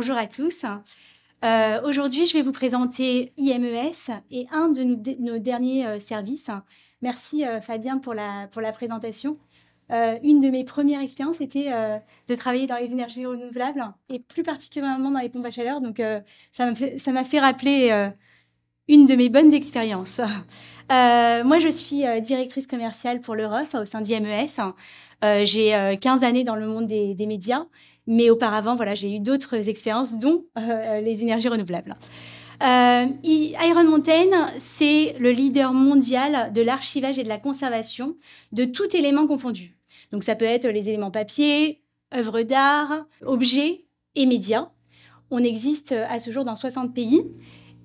Bonjour à tous. Euh, aujourd'hui, je vais vous présenter IMES et un de nos, derniers euh, services. Merci euh, Fabien pour la, pour la présentation. une de mes premières expériences était de travailler dans les énergies renouvelables et plus particulièrement dans les pompes à chaleur. Donc, ça m'a fait, fait, rappeler une de mes bonnes expériences. moi, je suis directrice commerciale pour l'Europe au sein d'IMES. J'ai 15 années dans le monde des, des médias mais auparavant, voilà, j'ai eu d'autres expériences, dont euh, les énergies renouvelables. Euh, Iron Mountain, c'est le leader mondial de l'archivage et de la conservation de tout élément confondu. Donc ça peut être les éléments papier, œuvres d'art, objets et médias. On existe à ce jour dans 60 pays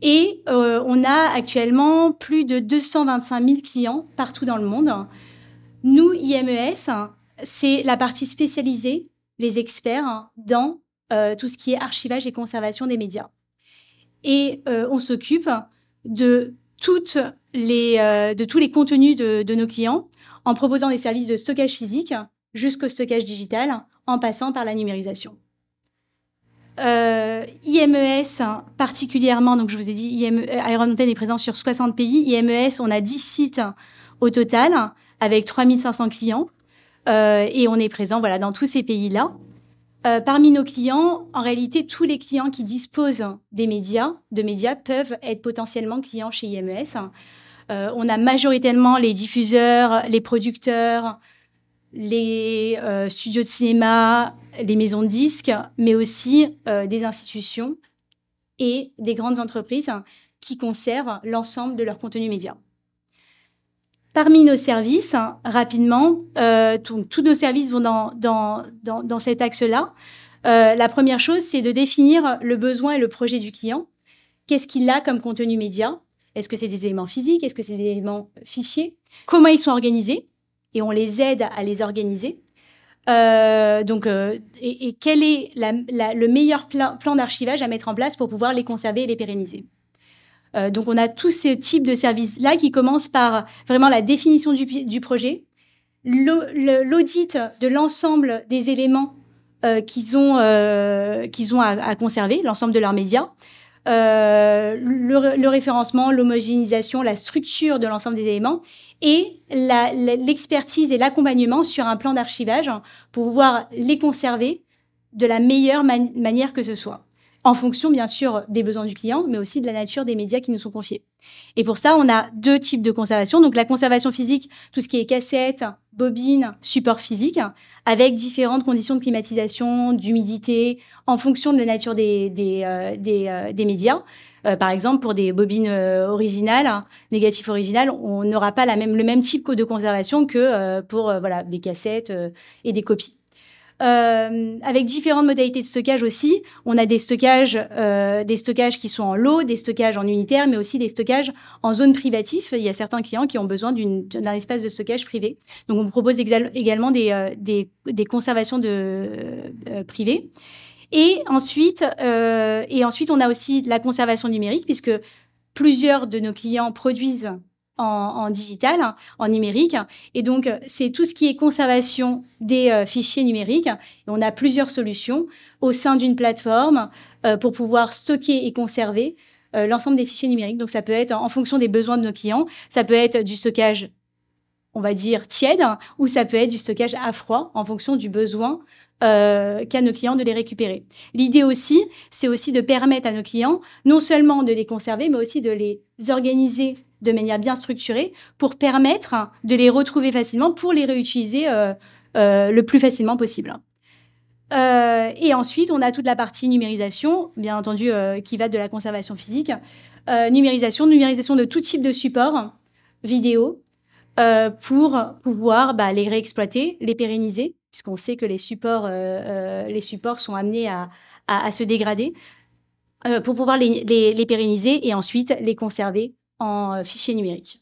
et euh, on a actuellement plus de 225 000 clients partout dans le monde. Nous, IMES, c'est la partie spécialisée les experts dans euh, tout ce qui est archivage et conservation des médias. Et euh, on s'occupe euh, de tous les contenus de, nos clients en proposant des services de stockage physique jusqu'au stockage digital en passant par la numérisation. IMES particulièrement, donc je vous ai dit, IME, Iron Mountain est présent sur 60 pays. IMES, on a 10 sites au total avec 3500 clients. Euh, et on est présent voilà, dans tous ces pays-là. Euh, parmi nos clients, en réalité, tous les clients qui disposent des médias, de médias, peuvent être potentiellement clients chez IMES. Euh, on a majoritairement les diffuseurs, les producteurs, les studios de cinéma, les maisons de disques, mais aussi des institutions et des grandes entreprises qui conservent l'ensemble de leur contenu média. Parmi nos services, rapidement, euh, tous nos services vont dans, dans, dans, cet axe-là. Euh, la première chose, c'est de définir le besoin et le projet du client. Qu'est-ce qu'il a comme contenu média? Est-ce que c'est des éléments physiques? Est-ce que c'est des éléments fichiers? Comment ils sont organisés? Et on les aide à les organiser. Euh, donc, et, quel est le meilleur plan d'archivage à mettre en place pour pouvoir les conserver et les pérenniser? Euh, donc, on a tous ces types de services-là qui commencent par vraiment la définition du, projet, l'audit de l'ensemble des éléments euh, qu'ils ont, euh, qu'ils ont à, conserver, l'ensemble de leurs médias, le, référencement, l'homogénéisation, la structure de l'ensemble des éléments et l'expertise et l'accompagnement sur un plan d'archivage pour pouvoir les conserver de la meilleure manière que ce soit en fonction bien sûr des besoins du client, mais aussi de la nature des médias qui nous sont confiés. Et pour ça, on a deux types de conservation. Donc la conservation physique, tout ce qui est cassette, bobine, support physique, avec différentes conditions de climatisation, d'humidité, en fonction de la nature des, des, euh, euh, des, médias. Euh, par exemple, pour des bobines originales, négatives originales, on n'aura pas la même, le même type de conservation que pour voilà, des cassettes et des copies. Euh, avec différentes modalités de stockage aussi. On a des stockages, euh, des stockages qui sont en lot, des stockages en unitaire, mais aussi des stockages en zone privatif. Il y a certains clients qui ont besoin d'un espace de stockage privé. Donc, on propose également des, euh, des, des, conservations de, privées. Et ensuite, et ensuite, on a aussi la conservation numérique, puisque plusieurs de nos clients produisent en, digital, en numérique. Et donc, c'est tout ce qui est conservation des euh, fichiers numériques. Et on a plusieurs solutions au sein d'une plateforme euh, pour pouvoir stocker et conserver euh, l'ensemble des fichiers numériques. Donc, ça peut être en fonction des besoins de nos clients. Ça peut être du stockage, on va dire, tiède, ou ça peut être du stockage à froid en fonction du besoin euh, qu'à nos clients de les récupérer. L'idée aussi, c'est aussi de permettre à nos clients non seulement de les conserver, mais aussi de les organiser de manière bien structurée pour permettre de les retrouver facilement, pour les réutiliser euh, euh, le plus facilement possible. et ensuite, on a toute la partie numérisation, bien entendu, qui va de la conservation physique. numérisation, numérisation de tout type de support, vidéo, pour pouvoir bah, les réexploiter, les pérenniser puisqu'on sait que les supports, euh, euh, les supports sont amenés à, se dégrader, euh, pour pouvoir les, pérenniser et ensuite les conserver en fichier numérique.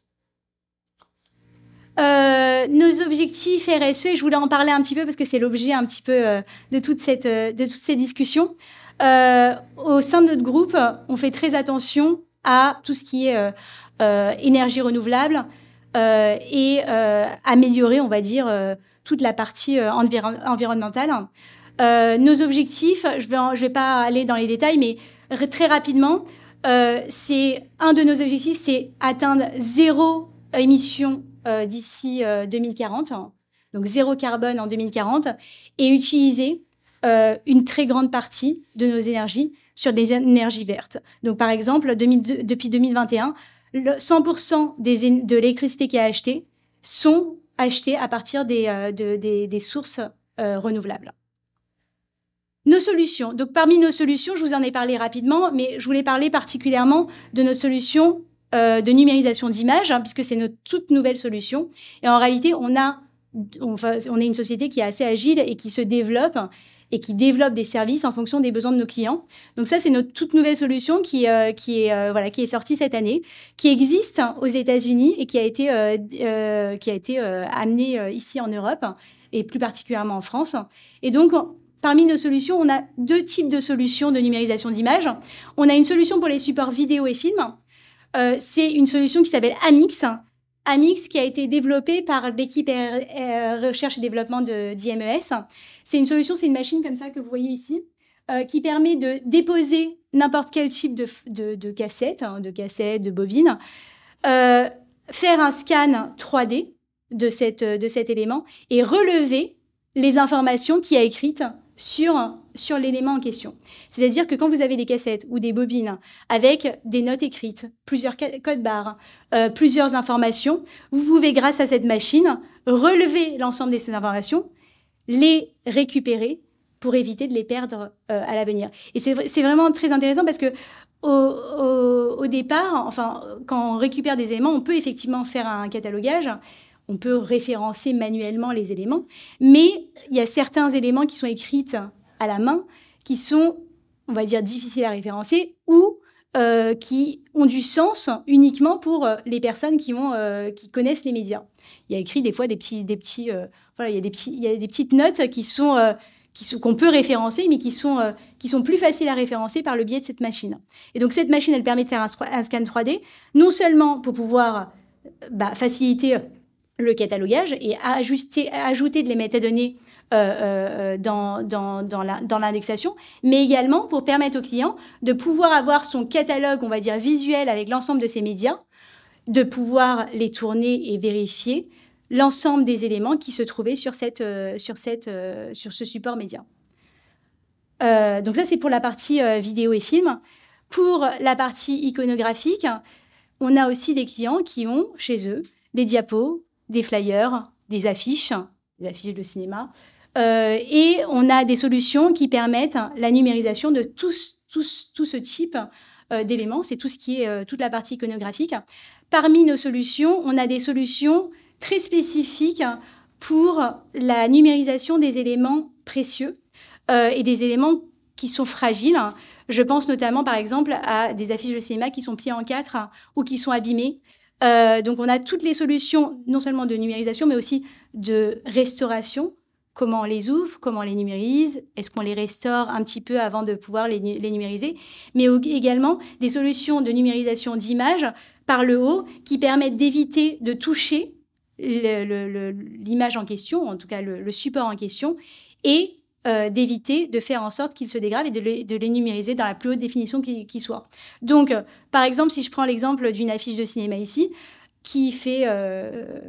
nos objectifs RSE, je voulais en parler un petit peu parce que c'est l'objet un petit peu de, toute cette, de toutes ces discussions. au sein de notre groupe, on fait très attention à tout ce qui est énergie renouvelable et améliorer, on va dire, toute la partie euh, environnementale. nos objectifs, je ne vais pas aller dans les détails, mais très rapidement, c'est un de nos objectifs, c'est atteindre zéro émission d'ici 2040, donc zéro carbone en 2040, et utiliser une très grande partie de nos énergies sur des énergies vertes. Donc, par exemple, depuis 2021, 100% des, de l'électricité qui est achetée sont achetées à partir des, euh, des, sources euh, renouvelables. Nos solutions. Donc, parmi nos solutions, je vous en ai parlé rapidement, mais je voulais parler particulièrement de notre solution euh, de numérisation d'images, hein, puisque c'est notre toute nouvelle solution. Et en réalité, on a, on est une société qui est assez agile et qui se développe et qui développe des services en fonction des besoins de nos clients. Donc ça, c'est notre toute nouvelle solution qui, euh, est, euh, voilà, qui est sortie cette année, qui existe aux États-Unis et qui a été, qui a été amenée ici en Europe et plus particulièrement en France. Et donc, Parmi nos solutions, on a deux types de solutions de numérisation d'images. On a une solution pour les supports vidéo et films. c'est une solution qui s'appelle Amix, Amix qui a été développé par l'équipe recherche et développement d'IMES. C'est une solution, c'est une machine comme ça que vous voyez ici, euh, qui permet de déposer n'importe quel type de, de, cassette, hein, de cassette, de bobine, euh, faire un scan 3D de, de cet élément et relever les informations qu'il a écrites sur, sur l'élément en question. C'est-à-dire que quand vous avez des cassettes ou des bobines avec des notes écrites, plusieurs codes barres, euh, plusieurs informations, vous pouvez, grâce à cette machine, relever l'ensemble de ces informations, les récupérer pour éviter de les perdre euh, à l'avenir. Et c'est vraiment très intéressant parce que au, départ, enfin, quand on récupère des éléments, on peut effectivement faire un catalogage on peut référencer manuellement les éléments, mais il y a certains éléments qui sont écrits à la main qui sont, on va dire, difficiles à référencer ou euh, qui ont du sens uniquement pour euh, les personnes qui, euh, qui connaissent les médias. Il y a écrit des fois des petits, des petits, voilà, il y a des petits, il y a des petites notes qui sont qui sont qu'on peut référencer, mais qui sont qui sont plus faciles à référencer par le biais de cette machine. Et donc cette machine, elle permet de faire un, scan 3D, non seulement pour pouvoir bah, faciliter le catalogage et ajuster, ajouter de les métadonnées euh, euh, dans, dans, dans l'indexation, mais également pour permettre au client de pouvoir avoir son catalogue, on va dire, visuel avec l'ensemble de ses médias, de pouvoir les tourner et vérifier l'ensemble des éléments qui se trouvaient sur, cette, euh, sur, cette, sur ce support média. donc ça, c'est pour la partie vidéo et film. Pour la partie iconographique, on a aussi des clients qui ont chez eux des diapos, des flyers, des affiches, des affiches de cinéma. Euh, et on a des solutions qui permettent la numérisation de tout, ce type euh, d'éléments. C'est tout ce qui est euh, toute la partie iconographique. Parmi nos solutions, on a des solutions très spécifiques pour la numérisation des éléments précieux et des éléments qui sont fragiles. Je pense notamment, par exemple, à des affiches de cinéma qui sont pliées en quatre ou qui sont abîmées. Euh, donc on a toutes les solutions, non seulement de numérisation, mais aussi de restauration. Comment on les ouvre, comment on les numérise, est-ce qu'on les restaure un petit peu avant de pouvoir les, numériser, mais également des solutions de numérisation d'images par le haut qui permettent d'éviter de toucher l'image en question, en tout cas le, support en question, et euh, d'éviter de faire en sorte qu'ils se dégradent et de les, numériser dans la plus haute définition qui, soit. Donc, euh, par exemple, si je prends l'exemple d'une affiche de cinéma ici, qui fait, euh,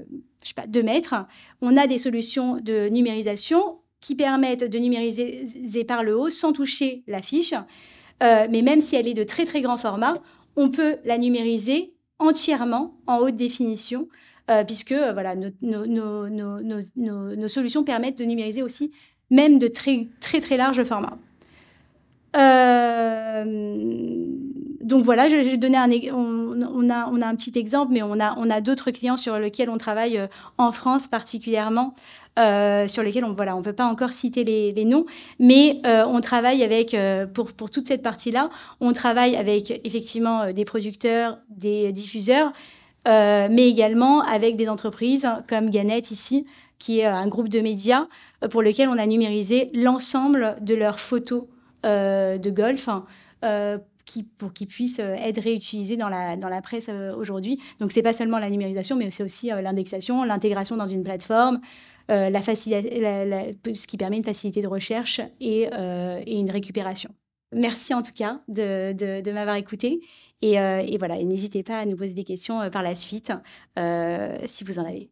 je sais pas, 2 mètres, on a des solutions de numérisation qui permettent de numériser par le haut sans toucher l'affiche. mais même si elle est de très très grand format, on peut la numériser entièrement en haute définition puisque voilà, nos, solutions permettent de numériser aussi même de très très très large format. Euh, donc voilà, j'ai donné un, on, a, on a un petit exemple, mais on a, on a d'autres clients sur lesquels on travaille euh, en France particulièrement, euh, sur lesquels on voilà, on peut pas encore citer les, noms, mais on travaille avec pour, pour toute cette partie-là, on travaille avec effectivement des producteurs, des diffuseurs, mais également avec des entreprises comme Gannett ici, qui est un groupe de médias euh, pour lequel on a numérisé l'ensemble de leurs photos euh, de golf. Euh, qui, pour qu'ils puissent être réutilisés dans la, dans la presse aujourd'hui. Donc, c'est pas seulement la numérisation, mais c'est aussi l'indexation, l'intégration dans une plateforme, la ce qui permet une facilité de recherche et, une récupération. Merci en tout cas de, de, m'avoir écouté. Et, et voilà, n'hésitez pas à nous poser des questions par la suite si vous en avez.